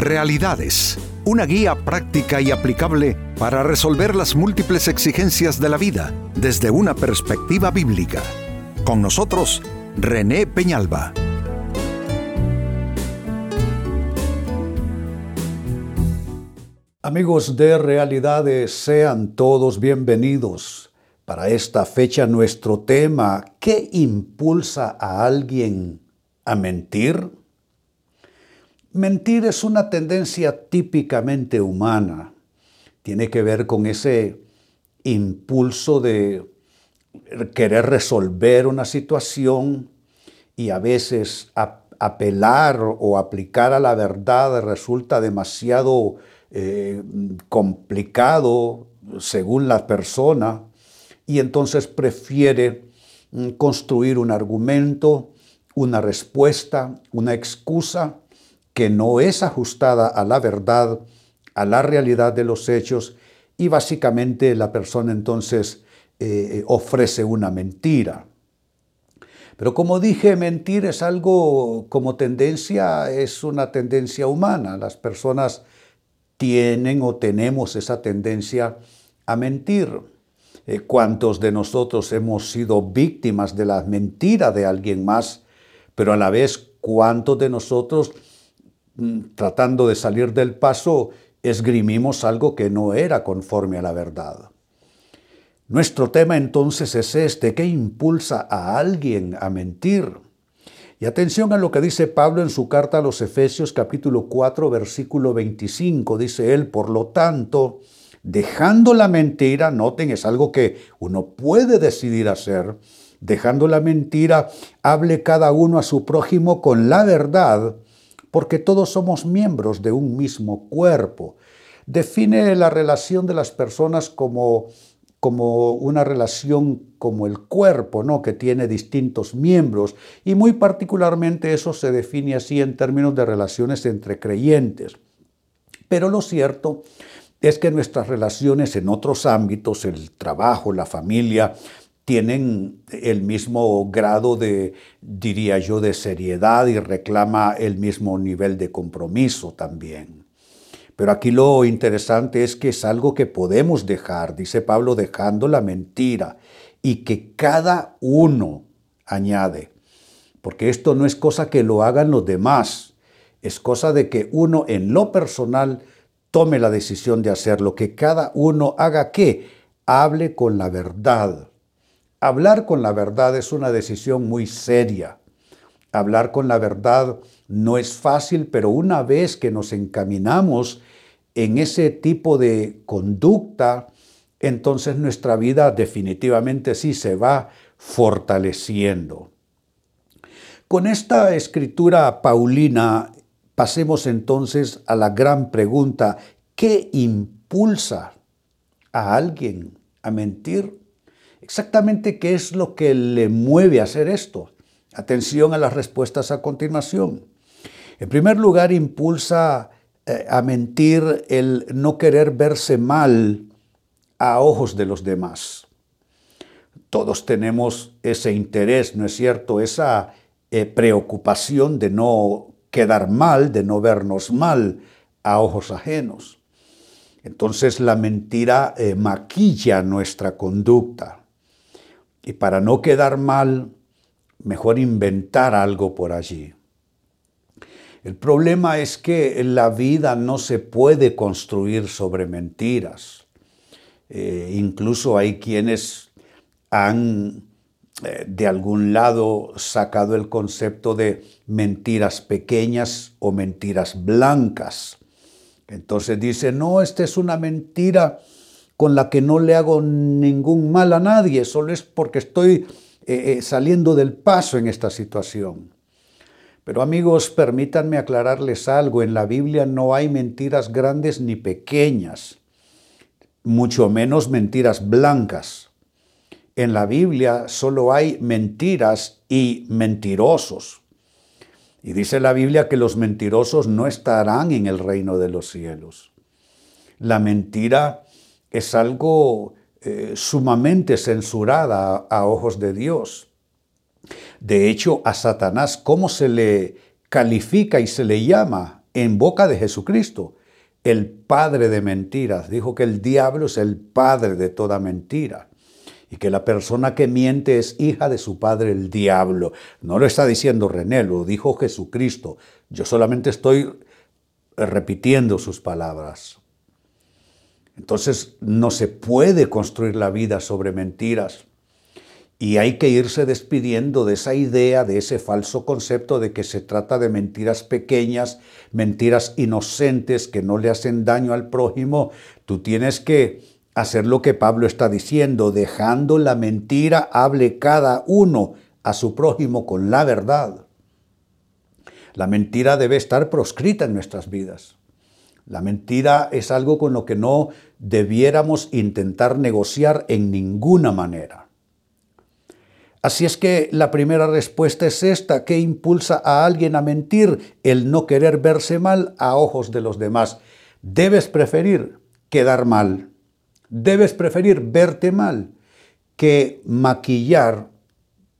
Realidades, una guía práctica y aplicable para resolver las múltiples exigencias de la vida desde una perspectiva bíblica. Con nosotros, René Peñalba. Amigos de Realidades, sean todos bienvenidos. Para esta fecha nuestro tema, ¿qué impulsa a alguien a mentir? Mentir es una tendencia típicamente humana. Tiene que ver con ese impulso de querer resolver una situación y a veces apelar o aplicar a la verdad resulta demasiado eh, complicado según la persona y entonces prefiere mm, construir un argumento, una respuesta, una excusa que no es ajustada a la verdad, a la realidad de los hechos, y básicamente la persona entonces eh, ofrece una mentira. Pero como dije, mentir es algo como tendencia, es una tendencia humana. Las personas tienen o tenemos esa tendencia a mentir. Eh, ¿Cuántos de nosotros hemos sido víctimas de la mentira de alguien más? Pero a la vez, ¿cuántos de nosotros tratando de salir del paso, esgrimimos algo que no era conforme a la verdad. Nuestro tema entonces es este, ¿qué impulsa a alguien a mentir? Y atención a lo que dice Pablo en su carta a los Efesios capítulo 4 versículo 25. Dice él, por lo tanto, dejando la mentira, noten, es algo que uno puede decidir hacer, dejando la mentira, hable cada uno a su prójimo con la verdad, porque todos somos miembros de un mismo cuerpo. Define la relación de las personas como, como una relación como el cuerpo, ¿no? que tiene distintos miembros, y muy particularmente eso se define así en términos de relaciones entre creyentes. Pero lo cierto es que nuestras relaciones en otros ámbitos, el trabajo, la familia, tienen el mismo grado de, diría yo, de seriedad y reclama el mismo nivel de compromiso también. Pero aquí lo interesante es que es algo que podemos dejar, dice Pablo, dejando la mentira, y que cada uno añade, porque esto no es cosa que lo hagan los demás, es cosa de que uno en lo personal tome la decisión de hacerlo, que cada uno haga qué, hable con la verdad Hablar con la verdad es una decisión muy seria. Hablar con la verdad no es fácil, pero una vez que nos encaminamos en ese tipo de conducta, entonces nuestra vida definitivamente sí se va fortaleciendo. Con esta escritura paulina pasemos entonces a la gran pregunta, ¿qué impulsa a alguien a mentir? Exactamente qué es lo que le mueve a hacer esto. Atención a las respuestas a continuación. En primer lugar, impulsa eh, a mentir el no querer verse mal a ojos de los demás. Todos tenemos ese interés, ¿no es cierto? Esa eh, preocupación de no quedar mal, de no vernos mal a ojos ajenos. Entonces la mentira eh, maquilla nuestra conducta. Y para no quedar mal, mejor inventar algo por allí. El problema es que la vida no se puede construir sobre mentiras. Eh, incluso hay quienes han eh, de algún lado sacado el concepto de mentiras pequeñas o mentiras blancas. Entonces dice, no, esta es una mentira con la que no le hago ningún mal a nadie, solo es porque estoy eh, eh, saliendo del paso en esta situación. Pero amigos, permítanme aclararles algo, en la Biblia no hay mentiras grandes ni pequeñas, mucho menos mentiras blancas. En la Biblia solo hay mentiras y mentirosos. Y dice la Biblia que los mentirosos no estarán en el reino de los cielos. La mentira es algo eh, sumamente censurada a, ojos de Dios. De hecho, a Satanás, ¿cómo se le califica y se le llama en boca de Jesucristo, el padre de mentiras. Dijo que el diablo es el padre de toda mentira y que la persona que miente es hija de su padre el diablo. No lo está diciendo René, lo dijo Jesucristo. Yo solamente estoy repitiendo sus palabras. Entonces no se puede construir la vida sobre mentiras. Y hay que irse despidiendo de esa idea, de ese falso concepto de que se trata de mentiras pequeñas, mentiras inocentes que no le hacen daño al prójimo. Tú tienes que hacer lo que Pablo está diciendo, dejando la mentira, hable cada uno a su prójimo con la verdad. La mentira debe estar proscrita en nuestras vidas. La mentira es algo con lo que no debiéramos intentar negociar en ninguna manera. Así es que la primera respuesta es esta, ¿qué impulsa a alguien a mentir? El no querer verse mal a ojos de los demás. Debes preferir quedar mal, debes preferir verte mal que maquillar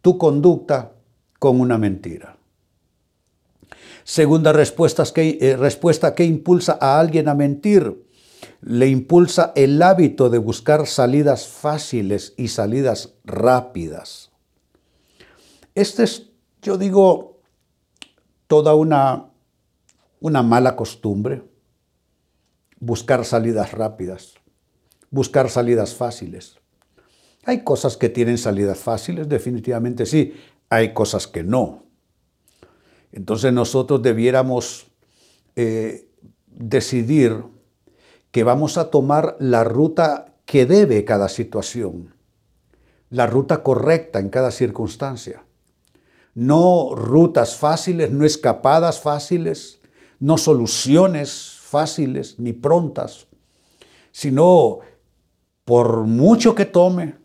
tu conducta con una mentira. Segunda respuesta, ¿qué, eh, respuesta, ¿qué impulsa a alguien a mentir? Le impulsa el hábito de buscar salidas fáciles y salidas rápidas. Este es, yo digo, toda una, una mala costumbre, buscar salidas rápidas, buscar salidas fáciles. Hay cosas que tienen salidas fáciles, definitivamente sí, hay cosas que no. Entonces nosotros debiéramos eh, decidir que vamos a tomar la ruta que debe cada situación, la ruta correcta en cada circunstancia no rutas fáciles, no escapadas fáciles, no soluciones fáciles ni prontas, sino por mucho que tome,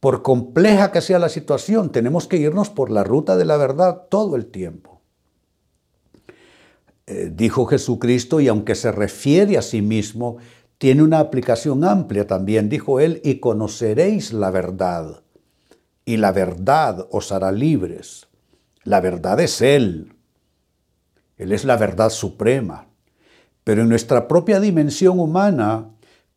por compleja que sea la situación, tenemos que irnos por la ruta de la verdad todo el tiempo. Eh, dijo Jesucristo, y aunque se refiere a sí mismo, tiene una aplicación amplia también, dijo él, y conoceréis la verdad y la verdad os hará libres. La verdad es Él. Él es la verdad suprema. Pero en nuestra propia dimensión humana,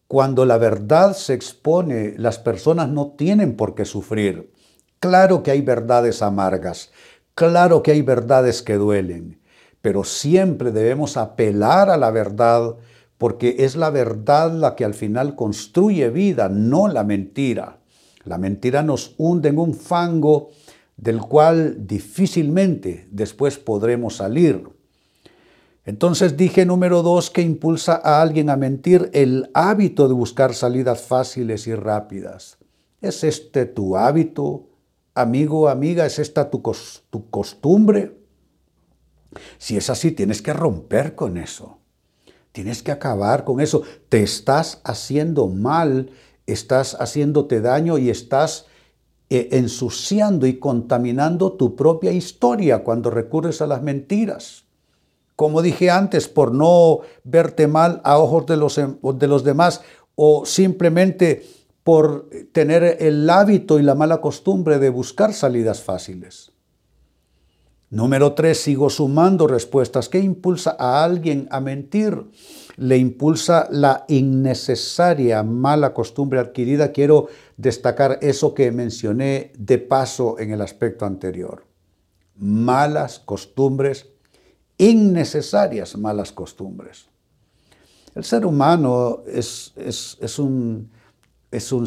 cuando la verdad se expone, las personas no tienen por qué sufrir. Claro que hay verdades amargas, claro que hay verdades que duelen, pero siempre debemos apelar a la verdad porque es la verdad la que al final construye vida, no la mentira. La mentira nos hunde en un fango del cual difícilmente después podremos salir. Entonces dije número dos que impulsa a alguien a mentir el hábito de buscar salidas fáciles y rápidas. ¿Es este tu hábito, amigo, amiga? ¿Es esta tu, tu costumbre? Si es así, tienes que romper con eso. Tienes que acabar con eso. Te estás haciendo mal estás haciéndote daño y estás eh, ensuciando y contaminando tu propia historia cuando recurres a las mentiras. Como dije antes, por no verte mal a ojos de los, em, de los demás o simplemente por tener el hábito y la mala costumbre de buscar salidas fáciles. Número tres, sigo sumando respuestas. ¿Qué impulsa a alguien a mentir? Le impulsa la innecesaria mala costumbre adquirida. Quiero destacar eso que mencioné de paso en el aspecto anterior. Malas costumbres, innecesarias malas costumbres. El ser humano es, un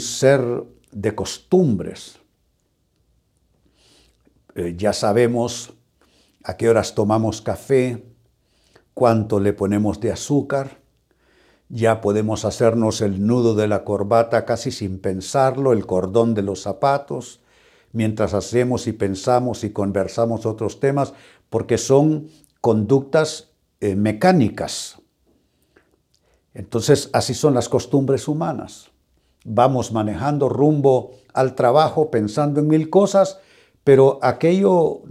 ser de costumbres. Eh, ya sabemos a qué horas tomamos café, cuánto le ponemos de azúcar. Ya podemos hacernos el nudo de la corbata casi sin pensarlo, el cordón de los zapatos, mientras hacemos y pensamos y conversamos otros temas, porque son conductas eh, mecánicas. Entonces, así son las costumbres humanas. Vamos manejando rumbo al trabajo pensando en mil cosas, pero aquello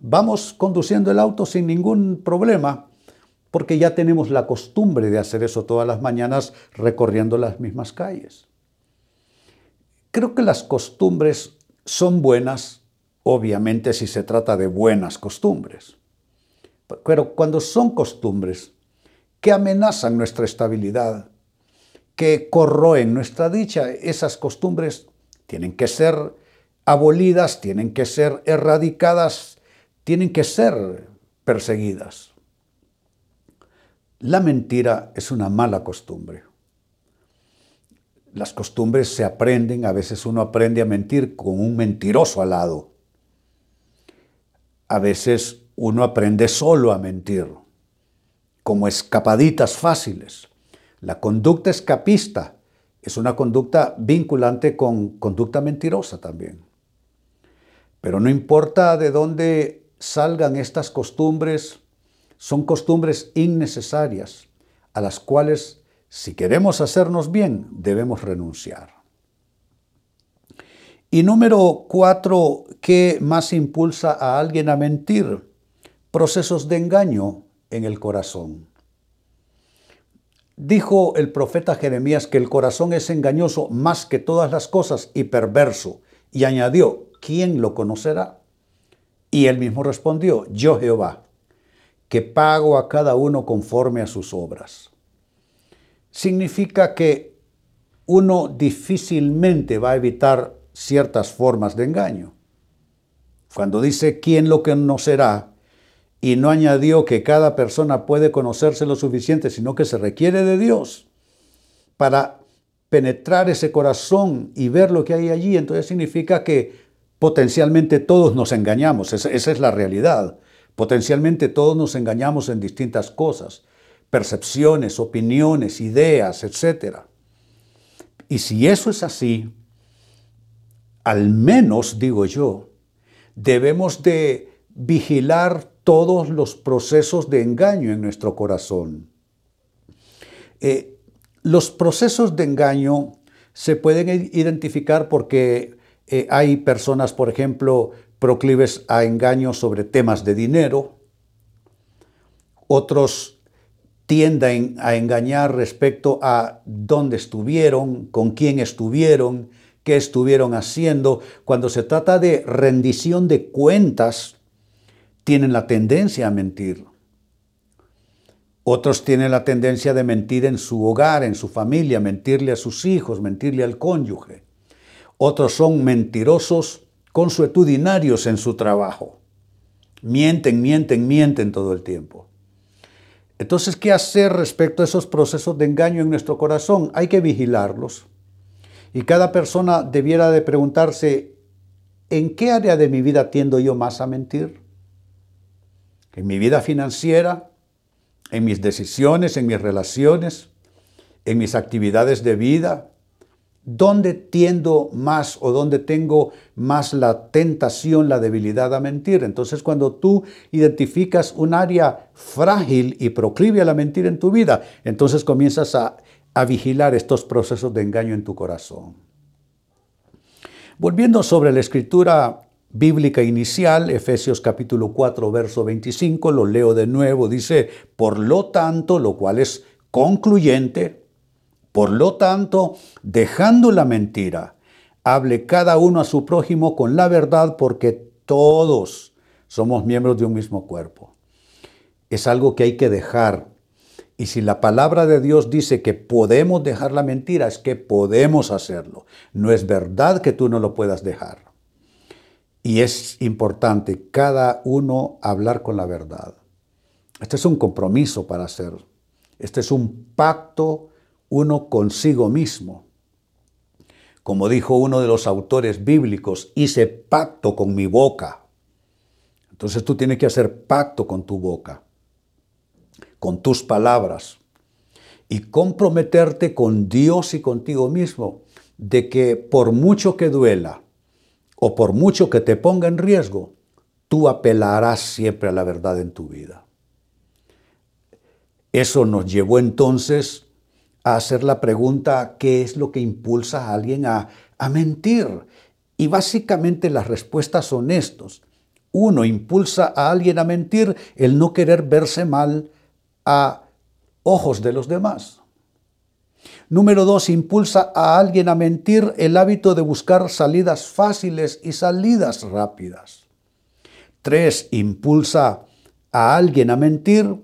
vamos conduciendo el auto sin ningún problema porque ya tenemos la costumbre de hacer eso todas las mañanas recorriendo las mismas calles. Creo que las costumbres son buenas, obviamente si se trata de buenas costumbres. Pero cuando son costumbres que amenazan nuestra estabilidad, que corroen nuestra dicha, esas costumbres tienen que ser abolidas, tienen que ser erradicadas, tienen que ser perseguidas. La mentira es una mala costumbre. Las costumbres se aprenden, a veces uno aprende a mentir con un mentiroso al lado. A veces uno aprende solo a mentir, como escapaditas fáciles. La conducta escapista es una conducta vinculante con conducta mentirosa también. Pero no importa de dónde salgan estas costumbres, son costumbres innecesarias a las cuales, si queremos hacernos bien, debemos renunciar. Y número cuatro, ¿qué más impulsa a alguien a mentir? Procesos de engaño en el corazón. Dijo el profeta Jeremías que el corazón es engañoso más que todas las cosas y perverso. Y añadió, ¿quién lo conocerá? Y él mismo respondió, yo Jehová, que pago a cada uno conforme a sus obras. Significa que uno difícilmente va a evitar ciertas formas de engaño. Cuando dice quién lo conocerá, y no añadió que cada persona puede conocerse lo suficiente, sino que se requiere de Dios para penetrar ese corazón y ver lo que hay allí. Entonces significa que potencialmente todos nos engañamos, esa, es la realidad. Potencialmente todos nos engañamos en distintas cosas, percepciones, opiniones, ideas, etc. Y si eso es así, al menos, digo yo, debemos de vigilar todos los procesos de engaño en nuestro corazón. Eh, los procesos de engaño se pueden identificar porque eh, hay personas, por ejemplo, proclives a engaños sobre temas de dinero, otros tienden a engañar respecto a dónde estuvieron, con quién estuvieron, qué estuvieron haciendo. Cuando se trata de rendición de cuentas, tienen la tendencia a mentir. Otros tienen la tendencia de mentir en su hogar, en su familia, mentirle a sus hijos, mentirle al cónyuge. Otros son mentirosos consuetudinarios en su trabajo. Mienten, mienten, mienten todo el tiempo. Entonces, ¿qué hacer respecto a esos procesos de engaño en nuestro corazón? Hay que vigilarlos. Y cada persona debiera de preguntarse, ¿en qué área de mi vida tiendo yo más a mentir? en mi vida financiera, en mis decisiones, en mis relaciones, en mis actividades de vida, ¿dónde tiendo más o dónde tengo más la tentación, la debilidad a mentir? Entonces cuando tú identificas un área frágil y proclive a la mentira en tu vida, entonces comienzas a, a vigilar estos procesos de engaño en tu corazón. Volviendo sobre la escritura bíblica inicial, Efesios capítulo 4, verso 25, lo leo de nuevo, dice, por lo tanto, lo cual es concluyente, por lo tanto, dejando la mentira, hable cada uno a su prójimo con la verdad, porque todos somos miembros de un mismo cuerpo. Es algo que hay que dejar. Y si la palabra de Dios dice que podemos dejar la mentira, es que podemos hacerlo. No es verdad que tú no lo puedas dejar. Y es importante cada uno hablar con la verdad. Este es un compromiso para hacer. Este es un pacto uno consigo mismo. Como dijo uno de los autores bíblicos, hice pacto con mi boca. Entonces tú tienes que hacer pacto con tu boca, con tus palabras, y comprometerte con Dios y contigo mismo de que por mucho que duela, o por mucho que te ponga en riesgo, tú apelarás siempre a la verdad en tu vida. Eso nos llevó entonces a hacer la pregunta, ¿qué es lo que impulsa a alguien a, a mentir? Y básicamente las respuestas son estos. Uno, impulsa a alguien a mentir el no querer verse mal a ojos de los demás. Número dos, impulsa a alguien a mentir el hábito de buscar salidas fáciles y salidas rápidas. Tres, impulsa a alguien a mentir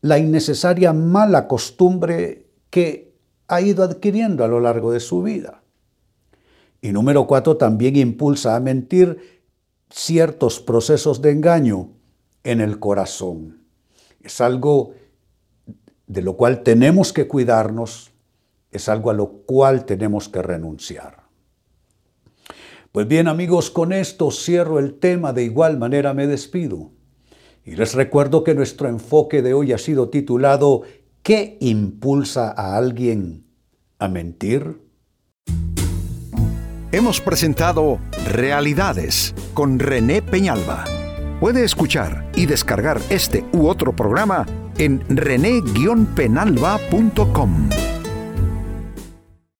la innecesaria mala costumbre que ha ido adquiriendo a lo largo de su vida. Y número cuatro, también impulsa a mentir ciertos procesos de engaño en el corazón. Es algo de lo cual tenemos que cuidarnos, es algo a lo cual tenemos que renunciar. Pues bien amigos, con esto cierro el tema, de igual manera me despido. Y les recuerdo que nuestro enfoque de hoy ha sido titulado ¿Qué impulsa a alguien a mentir? Hemos presentado Realidades con René Peñalba. Puede escuchar y descargar este u otro programa en rene-penalba.com.